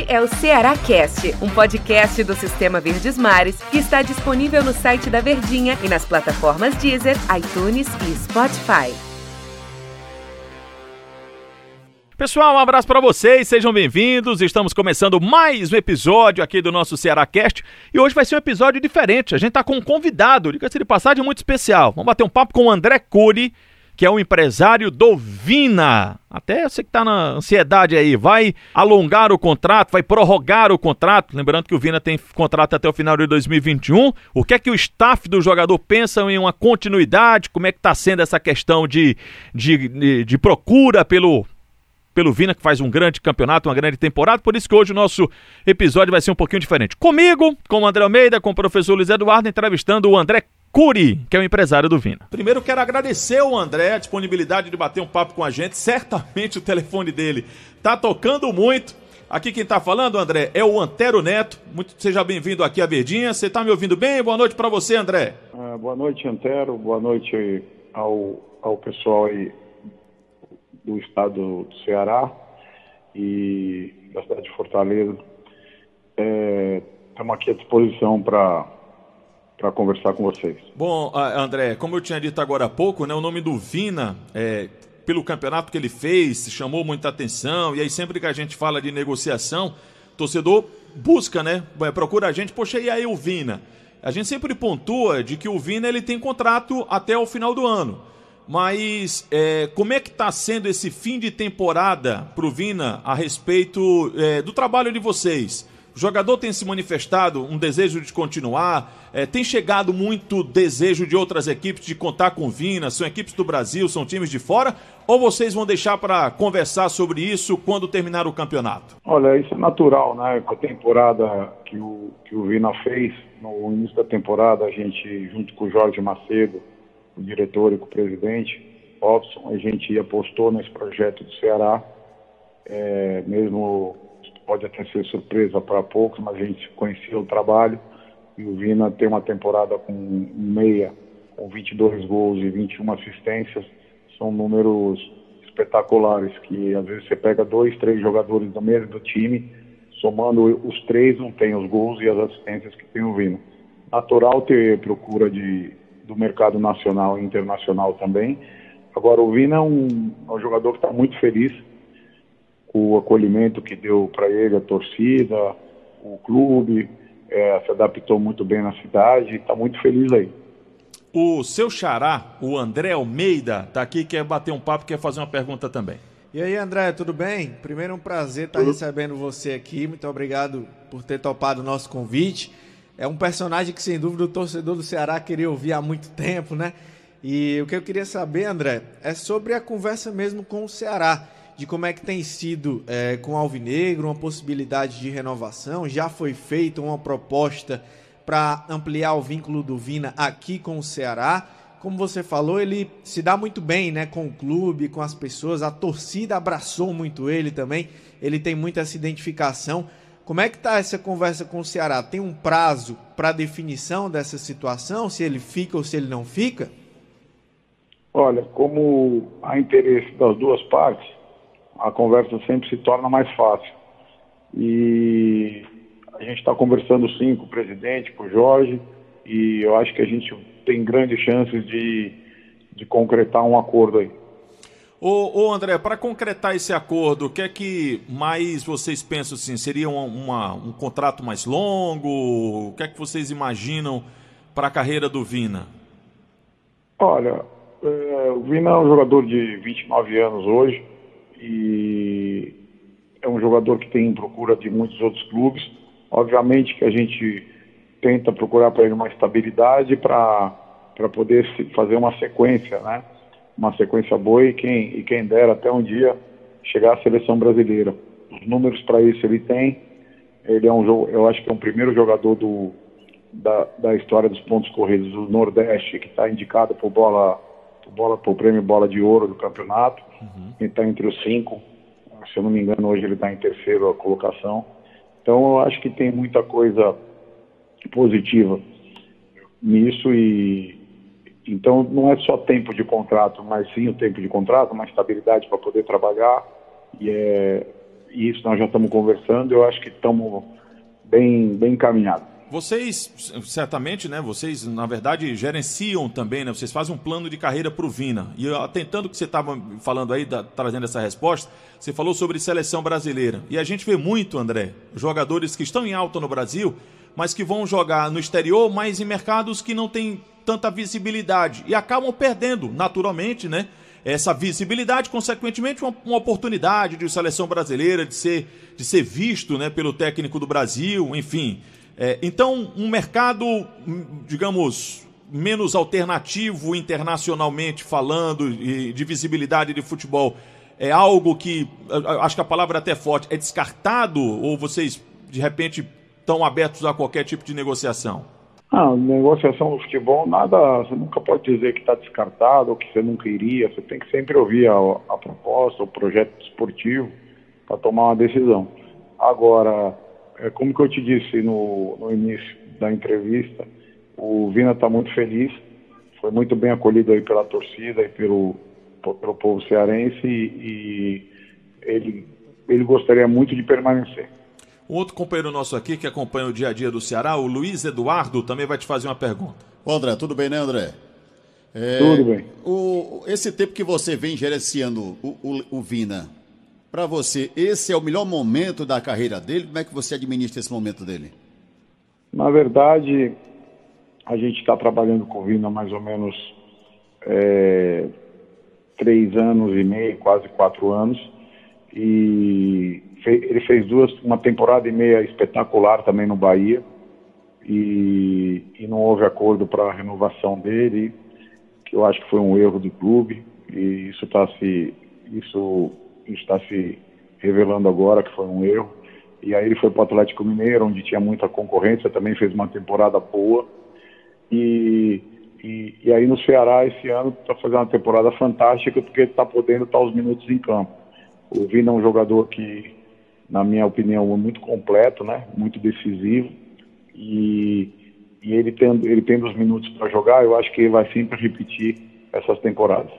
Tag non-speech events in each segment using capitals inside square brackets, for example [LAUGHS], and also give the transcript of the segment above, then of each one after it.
Este é o Ceará Cast, um podcast do Sistema Verdes Mares que está disponível no site da Verdinha e nas plataformas Deezer, iTunes e Spotify. Pessoal, um abraço para vocês, sejam bem-vindos. Estamos começando mais um episódio aqui do nosso Ceará Cast e hoje vai ser um episódio diferente. A gente tá com um convidado, diga-se de passagem, muito especial. Vamos bater um papo com o André Cury, que é o empresário do Vina. Até você que está na ansiedade aí, vai alongar o contrato, vai prorrogar o contrato. Lembrando que o Vina tem contrato até o final de 2021. O que é que o staff do jogador pensa em uma continuidade? Como é que está sendo essa questão de, de, de, de procura pelo pelo Vina, que faz um grande campeonato, uma grande temporada. Por isso que hoje o nosso episódio vai ser um pouquinho diferente. Comigo, com o André Almeida, com o professor Luiz Eduardo, entrevistando o André Curi, que é o empresário do Vina. Primeiro quero agradecer ao André a disponibilidade de bater um papo com a gente. Certamente o telefone dele tá tocando muito. Aqui quem tá falando, André, é o Antero Neto. Muito seja bem-vindo aqui à Verdinha. Você tá me ouvindo bem? Boa noite para você, André. Uh, boa noite, Antero. Boa noite ao, ao pessoal aí do estado do Ceará e da cidade de Fortaleza. Estamos é, aqui à disposição para para conversar com vocês. Bom, André, como eu tinha dito agora há pouco, né, o nome do Vina, é, pelo campeonato que ele fez, chamou muita atenção, e aí sempre que a gente fala de negociação, torcedor busca, né, procura a gente, poxa, e aí o Vina? A gente sempre pontua de que o Vina ele tem contrato até o final do ano. Mas é, como é que está sendo esse fim de temporada para o Vina a respeito é, do trabalho de vocês? O jogador tem se manifestado um desejo de continuar, é, tem chegado muito desejo de outras equipes de contar com Vina, são equipes do Brasil, são times de fora, ou vocês vão deixar para conversar sobre isso quando terminar o campeonato? Olha, isso é natural, né? Com a temporada que o, que o Vina fez, no início da temporada, a gente, junto com o Jorge Macedo, o diretor e com o presidente, Robson, a gente apostou nesse projeto do Ceará, é, mesmo pode até ser surpresa para poucos, mas a gente conhecia o trabalho e o Vina tem uma temporada com meia, com 22 gols e 21 assistências, são números espetaculares, que às vezes você pega dois, três jogadores do mesmo time, somando os três não tem os gols e as assistências que tem o Vina. Natural ter procura de, do mercado nacional e internacional também. Agora o Vina é um, é um jogador que está muito feliz, o acolhimento que deu para ele a torcida, o clube, é, se adaptou muito bem na cidade, está muito feliz aí. O seu xará, o André Almeida, está aqui, quer bater um papo, quer fazer uma pergunta também. E aí, André, tudo bem? Primeiro, um prazer estar recebendo você aqui. Muito obrigado por ter topado o nosso convite. É um personagem que, sem dúvida, o torcedor do Ceará queria ouvir há muito [LAUGHS] tempo, né? E o que eu queria saber, André, é sobre a conversa mesmo com o Ceará de como é que tem sido é, com o Alvinegro, uma possibilidade de renovação. Já foi feita uma proposta para ampliar o vínculo do Vina aqui com o Ceará. Como você falou, ele se dá muito bem né, com o clube, com as pessoas. A torcida abraçou muito ele também. Ele tem muita essa identificação. Como é que está essa conversa com o Ceará? Tem um prazo para definição dessa situação? Se ele fica ou se ele não fica? Olha, como há interesse das duas partes, a conversa sempre se torna mais fácil. E a gente está conversando sim com o presidente, com o Jorge, e eu acho que a gente tem grandes chances de, de concretar um acordo aí. Ô, ô André, para concretar esse acordo, o que é que mais vocês pensam assim? Seria uma, uma, um contrato mais longo? O que é que vocês imaginam para a carreira do Vina? Olha, é, o Vina é um jogador de 29 anos hoje, e é um jogador que tem procura de muitos outros clubes. Obviamente que a gente tenta procurar para ele uma estabilidade para poder fazer uma sequência, né? Uma sequência boa e quem, e quem dera até um dia chegar à seleção brasileira. Os números para isso ele tem. Ele é um eu acho que é um primeiro jogador do, da, da história dos pontos corridos do Nordeste que está indicado por bola bola para o prêmio bola de ouro do campeonato. Uhum. Ele está entre os cinco. Se eu não me engano, hoje ele está em terceira colocação. Então eu acho que tem muita coisa positiva nisso e então não é só tempo de contrato, mas sim o tempo de contrato, uma estabilidade para poder trabalhar e é, e isso nós já estamos conversando, eu acho que estamos bem, bem encaminhados. Vocês, certamente, né? Vocês, na verdade, gerenciam também, né? Vocês fazem um plano de carreira para o Vina. E atentando que você estava falando aí, da, trazendo essa resposta, você falou sobre seleção brasileira. E a gente vê muito, André, jogadores que estão em alta no Brasil, mas que vão jogar no exterior, mas em mercados que não têm tanta visibilidade. E acabam perdendo, naturalmente, né? essa visibilidade, consequentemente uma, uma, oportunidade de seleção brasileira de ser, de ser visto né, pelo técnico do Brasil, enfim. É, então, um mercado, digamos, menos alternativo internacionalmente falando, e de visibilidade de futebol, é algo que, acho que a palavra é até forte, é descartado ou vocês, de repente, estão abertos a qualquer tipo de negociação? Ah, negociação no futebol, nada, você nunca pode dizer que está descartado ou que você nunca iria, você tem que sempre ouvir a, a proposta, o projeto esportivo para tomar uma decisão. Agora, é, como que eu te disse no, no início da entrevista, o Vina está muito feliz, foi muito bem acolhido aí pela torcida e pelo, pelo povo cearense e, e ele, ele gostaria muito de permanecer. Um outro companheiro nosso aqui que acompanha o dia a dia do Ceará, o Luiz Eduardo, também vai te fazer uma pergunta. Ô André, tudo bem, né, André? É, tudo bem. O, esse tempo que você vem gerenciando o, o, o Vina, para você, esse é o melhor momento da carreira dele? Como é que você administra esse momento dele? Na verdade, a gente está trabalhando com o Vina há mais ou menos é, três anos e meio, quase quatro anos. E ele fez duas, uma temporada e meia espetacular também no Bahia e, e não houve acordo para a renovação dele, que eu acho que foi um erro do clube e isso está se isso está se revelando agora que foi um erro. E aí ele foi para o Atlético Mineiro, onde tinha muita concorrência, também fez uma temporada boa. E, e, e aí no Ceará esse ano está fazendo uma temporada fantástica porque está podendo estar os minutos em campo. O Vina é um jogador que na minha opinião, muito completo, né? muito decisivo. E, e ele, tendo, ele tendo os minutos para jogar, eu acho que ele vai sempre repetir essas temporadas.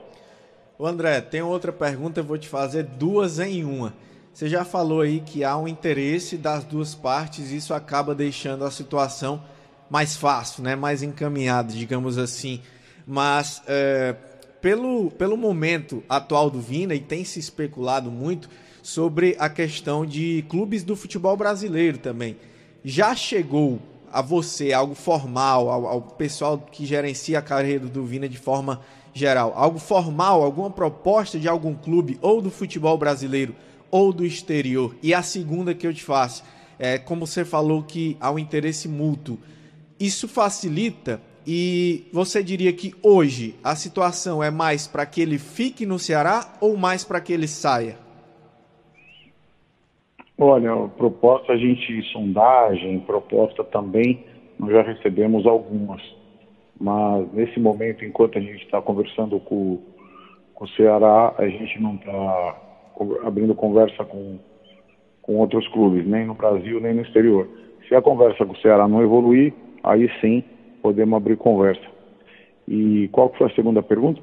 O André, tem outra pergunta, eu vou te fazer duas em uma. Você já falou aí que há um interesse das duas partes, e isso acaba deixando a situação mais fácil, né? mais encaminhada, digamos assim. Mas é, pelo, pelo momento atual do Vina, e tem se especulado muito, sobre a questão de clubes do futebol brasileiro também. Já chegou a você algo formal, ao, ao pessoal que gerencia a carreira do Vina de forma geral, algo formal, alguma proposta de algum clube ou do futebol brasileiro ou do exterior? E a segunda que eu te faço, é como você falou que há um interesse mútuo, isso facilita e você diria que hoje a situação é mais para que ele fique no Ceará ou mais para que ele saia? Olha, proposta a gente, sondagem, proposta também, nós já recebemos algumas. Mas nesse momento, enquanto a gente está conversando com, com o Ceará, a gente não está abrindo conversa com, com outros clubes, nem no Brasil, nem no exterior. Se a conversa com o Ceará não evoluir, aí sim podemos abrir conversa. E qual foi a segunda pergunta?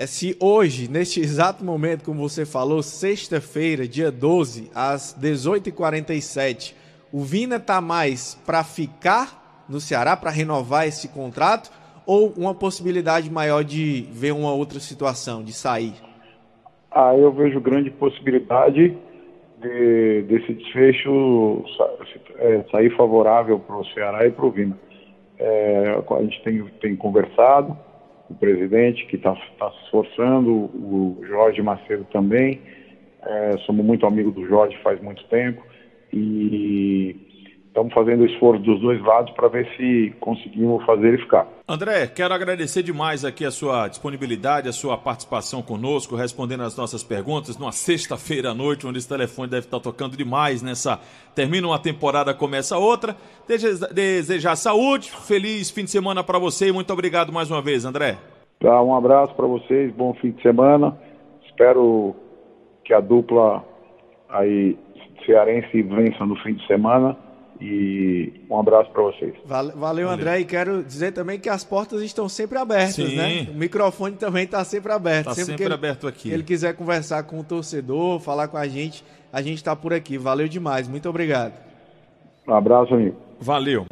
é se hoje, neste exato momento, como você falou, sexta-feira, dia 12, às 18h47, o Vina está mais para ficar no Ceará, para renovar esse contrato, ou uma possibilidade maior de ver uma outra situação, de sair? Ah, eu vejo grande possibilidade de, desse desfecho é, sair favorável para o Ceará e para o Vina. É, a gente tem, tem conversado, o presidente, que está tá se esforçando, o Jorge Macedo também. É, somos muito amigos do Jorge faz muito tempo e estamos fazendo o esforço dos dois lados para ver se conseguimos fazer ele ficar. André, quero agradecer demais aqui a sua disponibilidade, a sua participação conosco, respondendo as nossas perguntas numa sexta-feira à noite, onde esse telefone deve estar tocando demais nessa. Termina uma temporada, começa outra. Desejar saúde, feliz fim de semana para você e muito obrigado mais uma vez, André. Tá, um abraço para vocês, bom fim de semana. Espero que a dupla aí cearense vença no fim de semana E um abraço para vocês. Valeu, valeu, André. E quero dizer também que as portas estão sempre abertas, Sim. né? O microfone também está sempre aberto. Está sempre, sempre ele, aberto aqui. Se ele quiser conversar com o torcedor, falar com a gente, a gente está por aqui. Valeu demais. Muito obrigado. Um abraço, amigo. Valeu.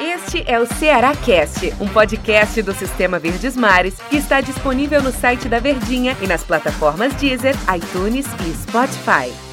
Este é o Ceará Cast, um podcast do Sistema Verdes Mares que está disponível no site da Verdinha e nas plataformas Deezer, iTunes e Spotify.